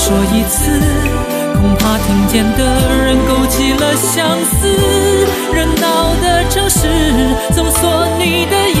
说一次，恐怕听见的人勾起了相思。热闹的城市，搜索你的影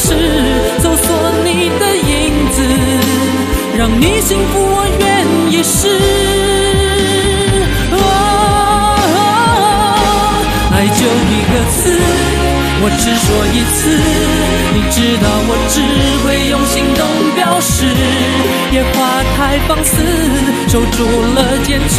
是，搜索你的影子，让你幸福，我愿意试。哦爱就一个字，我只说一次。你知道我只会用行动表示。野花太放肆，守住了坚持。